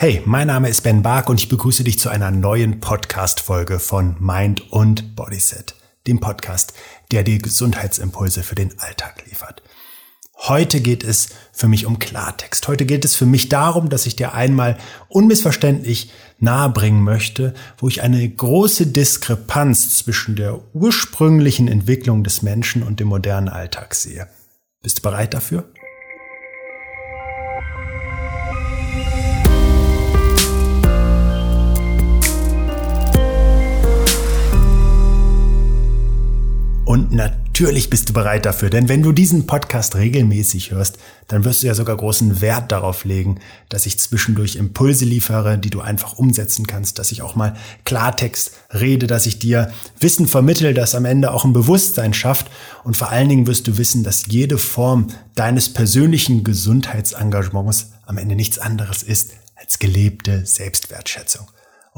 Hey, mein Name ist Ben Bark und ich begrüße dich zu einer neuen Podcast-Folge von Mind und Bodyset, dem Podcast, der dir Gesundheitsimpulse für den Alltag liefert. Heute geht es für mich um Klartext. Heute geht es für mich darum, dass ich dir einmal unmissverständlich nahebringen möchte, wo ich eine große Diskrepanz zwischen der ursprünglichen Entwicklung des Menschen und dem modernen Alltag sehe. Bist du bereit dafür? Natürlich bist du bereit dafür, denn wenn du diesen Podcast regelmäßig hörst, dann wirst du ja sogar großen Wert darauf legen, dass ich zwischendurch Impulse liefere, die du einfach umsetzen kannst, dass ich auch mal Klartext rede, dass ich dir Wissen vermittel, das am Ende auch ein Bewusstsein schafft und vor allen Dingen wirst du wissen, dass jede Form deines persönlichen Gesundheitsengagements am Ende nichts anderes ist als gelebte Selbstwertschätzung.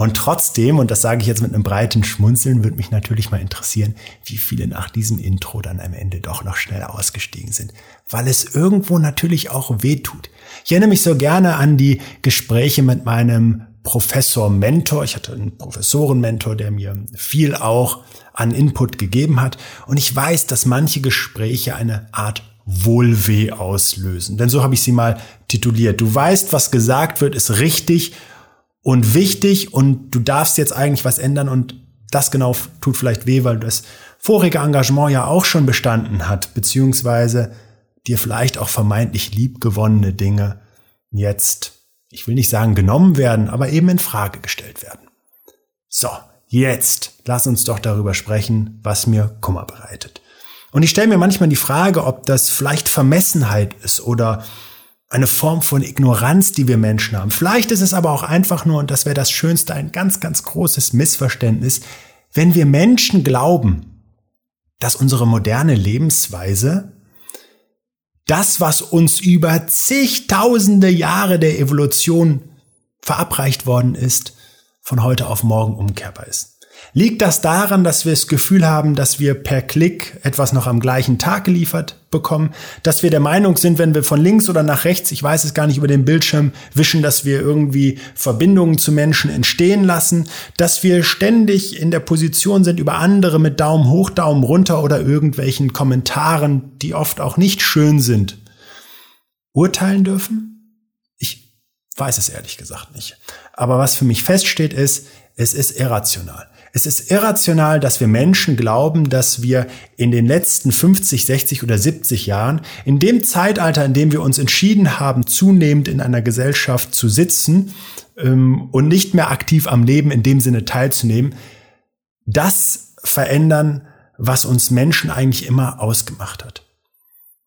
Und trotzdem, und das sage ich jetzt mit einem breiten Schmunzeln, würde mich natürlich mal interessieren, wie viele nach diesem Intro dann am Ende doch noch schnell ausgestiegen sind, weil es irgendwo natürlich auch weh tut. Ich erinnere mich so gerne an die Gespräche mit meinem Professor-Mentor. Ich hatte einen Professoren-Mentor, der mir viel auch an Input gegeben hat. Und ich weiß, dass manche Gespräche eine Art Wohlweh auslösen. Denn so habe ich sie mal tituliert. Du weißt, was gesagt wird, ist richtig und wichtig und du darfst jetzt eigentlich was ändern und das genau tut vielleicht weh, weil das vorige Engagement ja auch schon bestanden hat, beziehungsweise dir vielleicht auch vermeintlich liebgewonnene Dinge jetzt, ich will nicht sagen genommen werden, aber eben in Frage gestellt werden. So, jetzt lass uns doch darüber sprechen, was mir Kummer bereitet. Und ich stelle mir manchmal die Frage, ob das vielleicht Vermessenheit ist oder eine Form von Ignoranz, die wir Menschen haben. Vielleicht ist es aber auch einfach nur, und das wäre das Schönste, ein ganz, ganz großes Missverständnis, wenn wir Menschen glauben, dass unsere moderne Lebensweise das, was uns über zigtausende Jahre der Evolution verabreicht worden ist, von heute auf morgen umkehrbar ist. Liegt das daran, dass wir das Gefühl haben, dass wir per Klick etwas noch am gleichen Tag geliefert bekommen? Dass wir der Meinung sind, wenn wir von links oder nach rechts, ich weiß es gar nicht, über den Bildschirm wischen, dass wir irgendwie Verbindungen zu Menschen entstehen lassen? Dass wir ständig in der Position sind, über andere mit Daumen hoch, Daumen runter oder irgendwelchen Kommentaren, die oft auch nicht schön sind, urteilen dürfen? Ich weiß es ehrlich gesagt nicht. Aber was für mich feststeht ist, es ist irrational. Es ist irrational, dass wir Menschen glauben, dass wir in den letzten 50, 60 oder 70 Jahren, in dem Zeitalter, in dem wir uns entschieden haben, zunehmend in einer Gesellschaft zu sitzen ähm, und nicht mehr aktiv am Leben in dem Sinne teilzunehmen, das verändern, was uns Menschen eigentlich immer ausgemacht hat.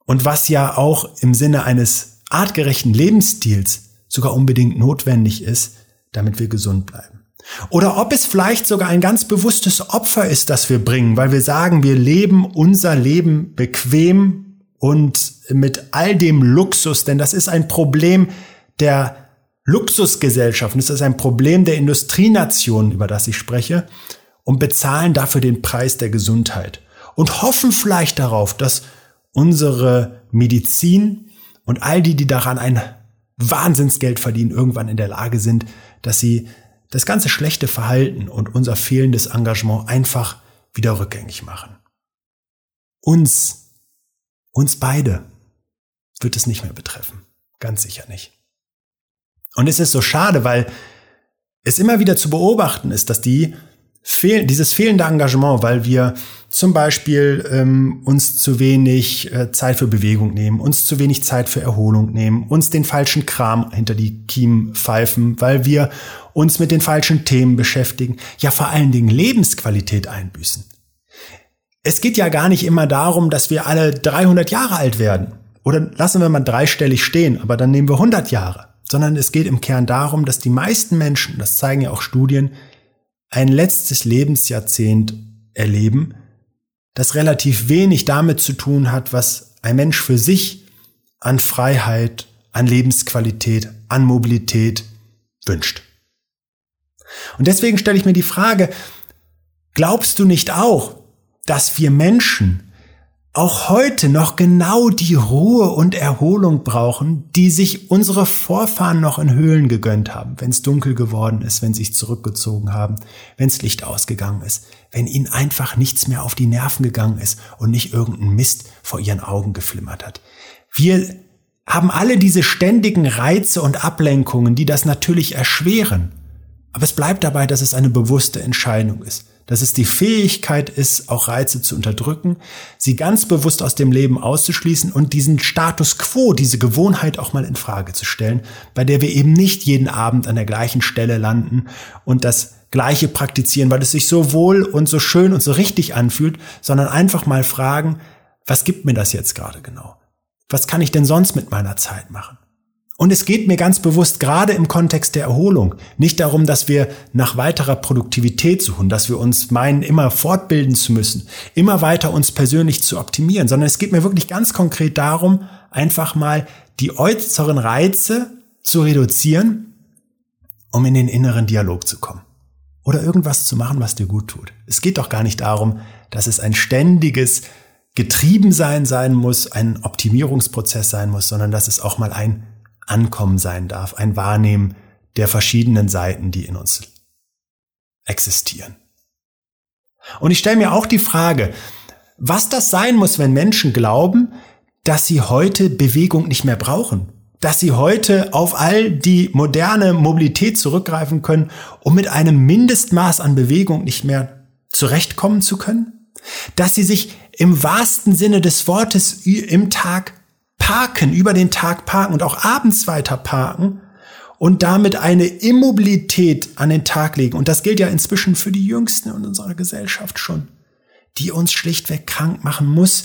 Und was ja auch im Sinne eines artgerechten Lebensstils sogar unbedingt notwendig ist, damit wir gesund bleiben. Oder ob es vielleicht sogar ein ganz bewusstes Opfer ist, das wir bringen, weil wir sagen, wir leben unser Leben bequem und mit all dem Luxus, denn das ist ein Problem der Luxusgesellschaften, das ist ein Problem der Industrienationen, über das ich spreche, und bezahlen dafür den Preis der Gesundheit. Und hoffen vielleicht darauf, dass unsere Medizin und all die, die daran ein Wahnsinnsgeld verdienen, irgendwann in der Lage sind, dass sie das ganze schlechte Verhalten und unser fehlendes Engagement einfach wieder rückgängig machen. Uns, uns beide wird es nicht mehr betreffen. Ganz sicher nicht. Und es ist so schade, weil es immer wieder zu beobachten ist, dass die fehl, dieses fehlende Engagement, weil wir zum Beispiel ähm, uns zu wenig äh, Zeit für Bewegung nehmen, uns zu wenig Zeit für Erholung nehmen, uns den falschen Kram hinter die Kiemen pfeifen, weil wir uns mit den falschen Themen beschäftigen, ja vor allen Dingen Lebensqualität einbüßen. Es geht ja gar nicht immer darum, dass wir alle 300 Jahre alt werden. Oder lassen wir mal dreistellig stehen, aber dann nehmen wir 100 Jahre. Sondern es geht im Kern darum, dass die meisten Menschen, das zeigen ja auch Studien, ein letztes Lebensjahrzehnt erleben, das relativ wenig damit zu tun hat, was ein Mensch für sich an Freiheit, an Lebensqualität, an Mobilität wünscht. Und deswegen stelle ich mir die Frage, glaubst du nicht auch, dass wir Menschen auch heute noch genau die Ruhe und Erholung brauchen, die sich unsere Vorfahren noch in Höhlen gegönnt haben, wenn es dunkel geworden ist, wenn sie sich zurückgezogen haben, wenn das Licht ausgegangen ist, wenn ihnen einfach nichts mehr auf die Nerven gegangen ist und nicht irgendein Mist vor ihren Augen geflimmert hat. Wir haben alle diese ständigen Reize und Ablenkungen, die das natürlich erschweren. Aber es bleibt dabei, dass es eine bewusste Entscheidung ist dass es die Fähigkeit ist, auch Reize zu unterdrücken, sie ganz bewusst aus dem Leben auszuschließen und diesen Status quo, diese Gewohnheit auch mal in Frage zu stellen, bei der wir eben nicht jeden Abend an der gleichen Stelle landen und das Gleiche praktizieren, weil es sich so wohl und so schön und so richtig anfühlt, sondern einfach mal fragen, was gibt mir das jetzt gerade genau? Was kann ich denn sonst mit meiner Zeit machen? Und es geht mir ganz bewusst gerade im Kontext der Erholung nicht darum, dass wir nach weiterer Produktivität suchen, dass wir uns meinen, immer fortbilden zu müssen, immer weiter uns persönlich zu optimieren, sondern es geht mir wirklich ganz konkret darum, einfach mal die äußeren Reize zu reduzieren, um in den inneren Dialog zu kommen. Oder irgendwas zu machen, was dir gut tut. Es geht doch gar nicht darum, dass es ein ständiges Getriebensein sein muss, ein Optimierungsprozess sein muss, sondern dass es auch mal ein Ankommen sein darf, ein Wahrnehmen der verschiedenen Seiten, die in uns existieren. Und ich stelle mir auch die Frage, was das sein muss, wenn Menschen glauben, dass sie heute Bewegung nicht mehr brauchen, dass sie heute auf all die moderne Mobilität zurückgreifen können, um mit einem Mindestmaß an Bewegung nicht mehr zurechtkommen zu können, dass sie sich im wahrsten Sinne des Wortes im Tag parken, über den Tag parken und auch abends weiter parken und damit eine Immobilität an den Tag legen. Und das gilt ja inzwischen für die Jüngsten in unserer Gesellschaft schon, die uns schlichtweg krank machen muss,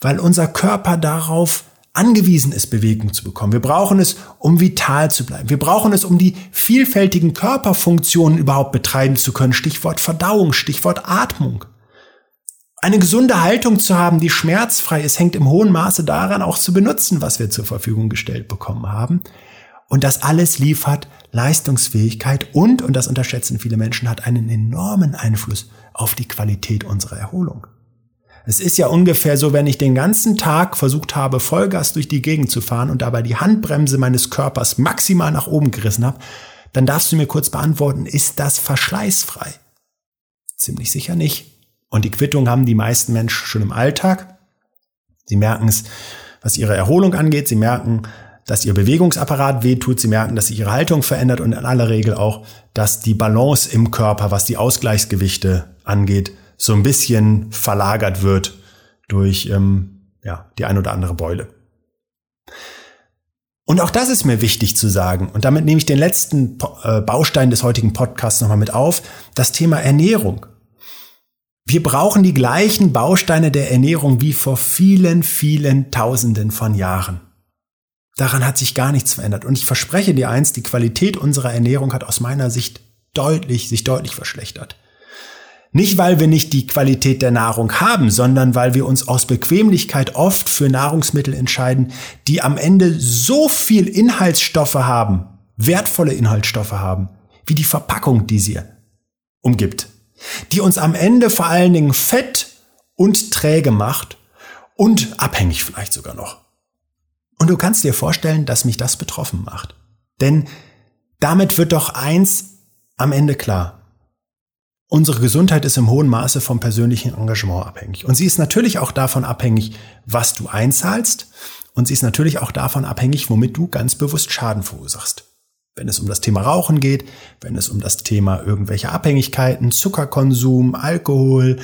weil unser Körper darauf angewiesen ist, Bewegung zu bekommen. Wir brauchen es, um vital zu bleiben. Wir brauchen es, um die vielfältigen Körperfunktionen überhaupt betreiben zu können. Stichwort Verdauung, Stichwort Atmung. Eine gesunde Haltung zu haben, die schmerzfrei ist, hängt im hohen Maße daran, auch zu benutzen, was wir zur Verfügung gestellt bekommen haben. Und das alles liefert Leistungsfähigkeit und, und das unterschätzen viele Menschen, hat einen enormen Einfluss auf die Qualität unserer Erholung. Es ist ja ungefähr so, wenn ich den ganzen Tag versucht habe, Vollgas durch die Gegend zu fahren und dabei die Handbremse meines Körpers maximal nach oben gerissen habe, dann darfst du mir kurz beantworten, ist das verschleißfrei? Ziemlich sicher nicht. Und die Quittung haben die meisten Menschen schon im Alltag. Sie merken es, was ihre Erholung angeht. Sie merken, dass ihr Bewegungsapparat wehtut. Sie merken, dass sich ihre Haltung verändert und in aller Regel auch, dass die Balance im Körper, was die Ausgleichsgewichte angeht, so ein bisschen verlagert wird durch ähm, ja, die ein oder andere Beule. Und auch das ist mir wichtig zu sagen. Und damit nehme ich den letzten äh, Baustein des heutigen Podcasts nochmal mit auf. Das Thema Ernährung. Wir brauchen die gleichen Bausteine der Ernährung wie vor vielen, vielen Tausenden von Jahren. Daran hat sich gar nichts verändert. Und ich verspreche dir eins, die Qualität unserer Ernährung hat aus meiner Sicht deutlich, sich deutlich verschlechtert. Nicht, weil wir nicht die Qualität der Nahrung haben, sondern weil wir uns aus Bequemlichkeit oft für Nahrungsmittel entscheiden, die am Ende so viel Inhaltsstoffe haben, wertvolle Inhaltsstoffe haben, wie die Verpackung, die sie umgibt die uns am Ende vor allen Dingen fett und träge macht und abhängig vielleicht sogar noch. Und du kannst dir vorstellen, dass mich das betroffen macht. Denn damit wird doch eins am Ende klar. Unsere Gesundheit ist im hohen Maße vom persönlichen Engagement abhängig. Und sie ist natürlich auch davon abhängig, was du einzahlst. Und sie ist natürlich auch davon abhängig, womit du ganz bewusst Schaden verursachst. Wenn es um das Thema Rauchen geht, wenn es um das Thema irgendwelche Abhängigkeiten, Zuckerkonsum, Alkohol,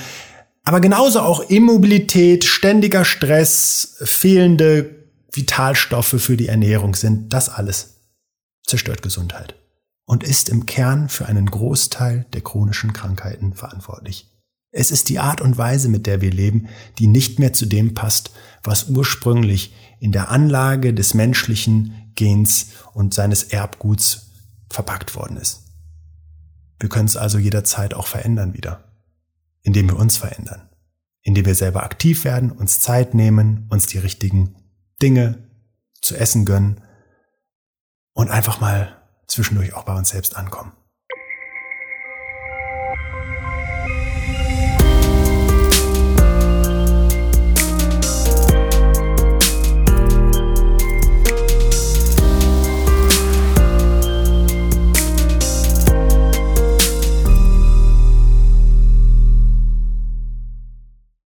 aber genauso auch Immobilität, ständiger Stress, fehlende Vitalstoffe für die Ernährung sind, das alles zerstört Gesundheit und ist im Kern für einen Großteil der chronischen Krankheiten verantwortlich. Es ist die Art und Weise, mit der wir leben, die nicht mehr zu dem passt, was ursprünglich in der Anlage des menschlichen Gens und seines Erbguts verpackt worden ist. Wir können es also jederzeit auch verändern wieder, indem wir uns verändern, indem wir selber aktiv werden, uns Zeit nehmen, uns die richtigen Dinge zu essen gönnen und einfach mal zwischendurch auch bei uns selbst ankommen.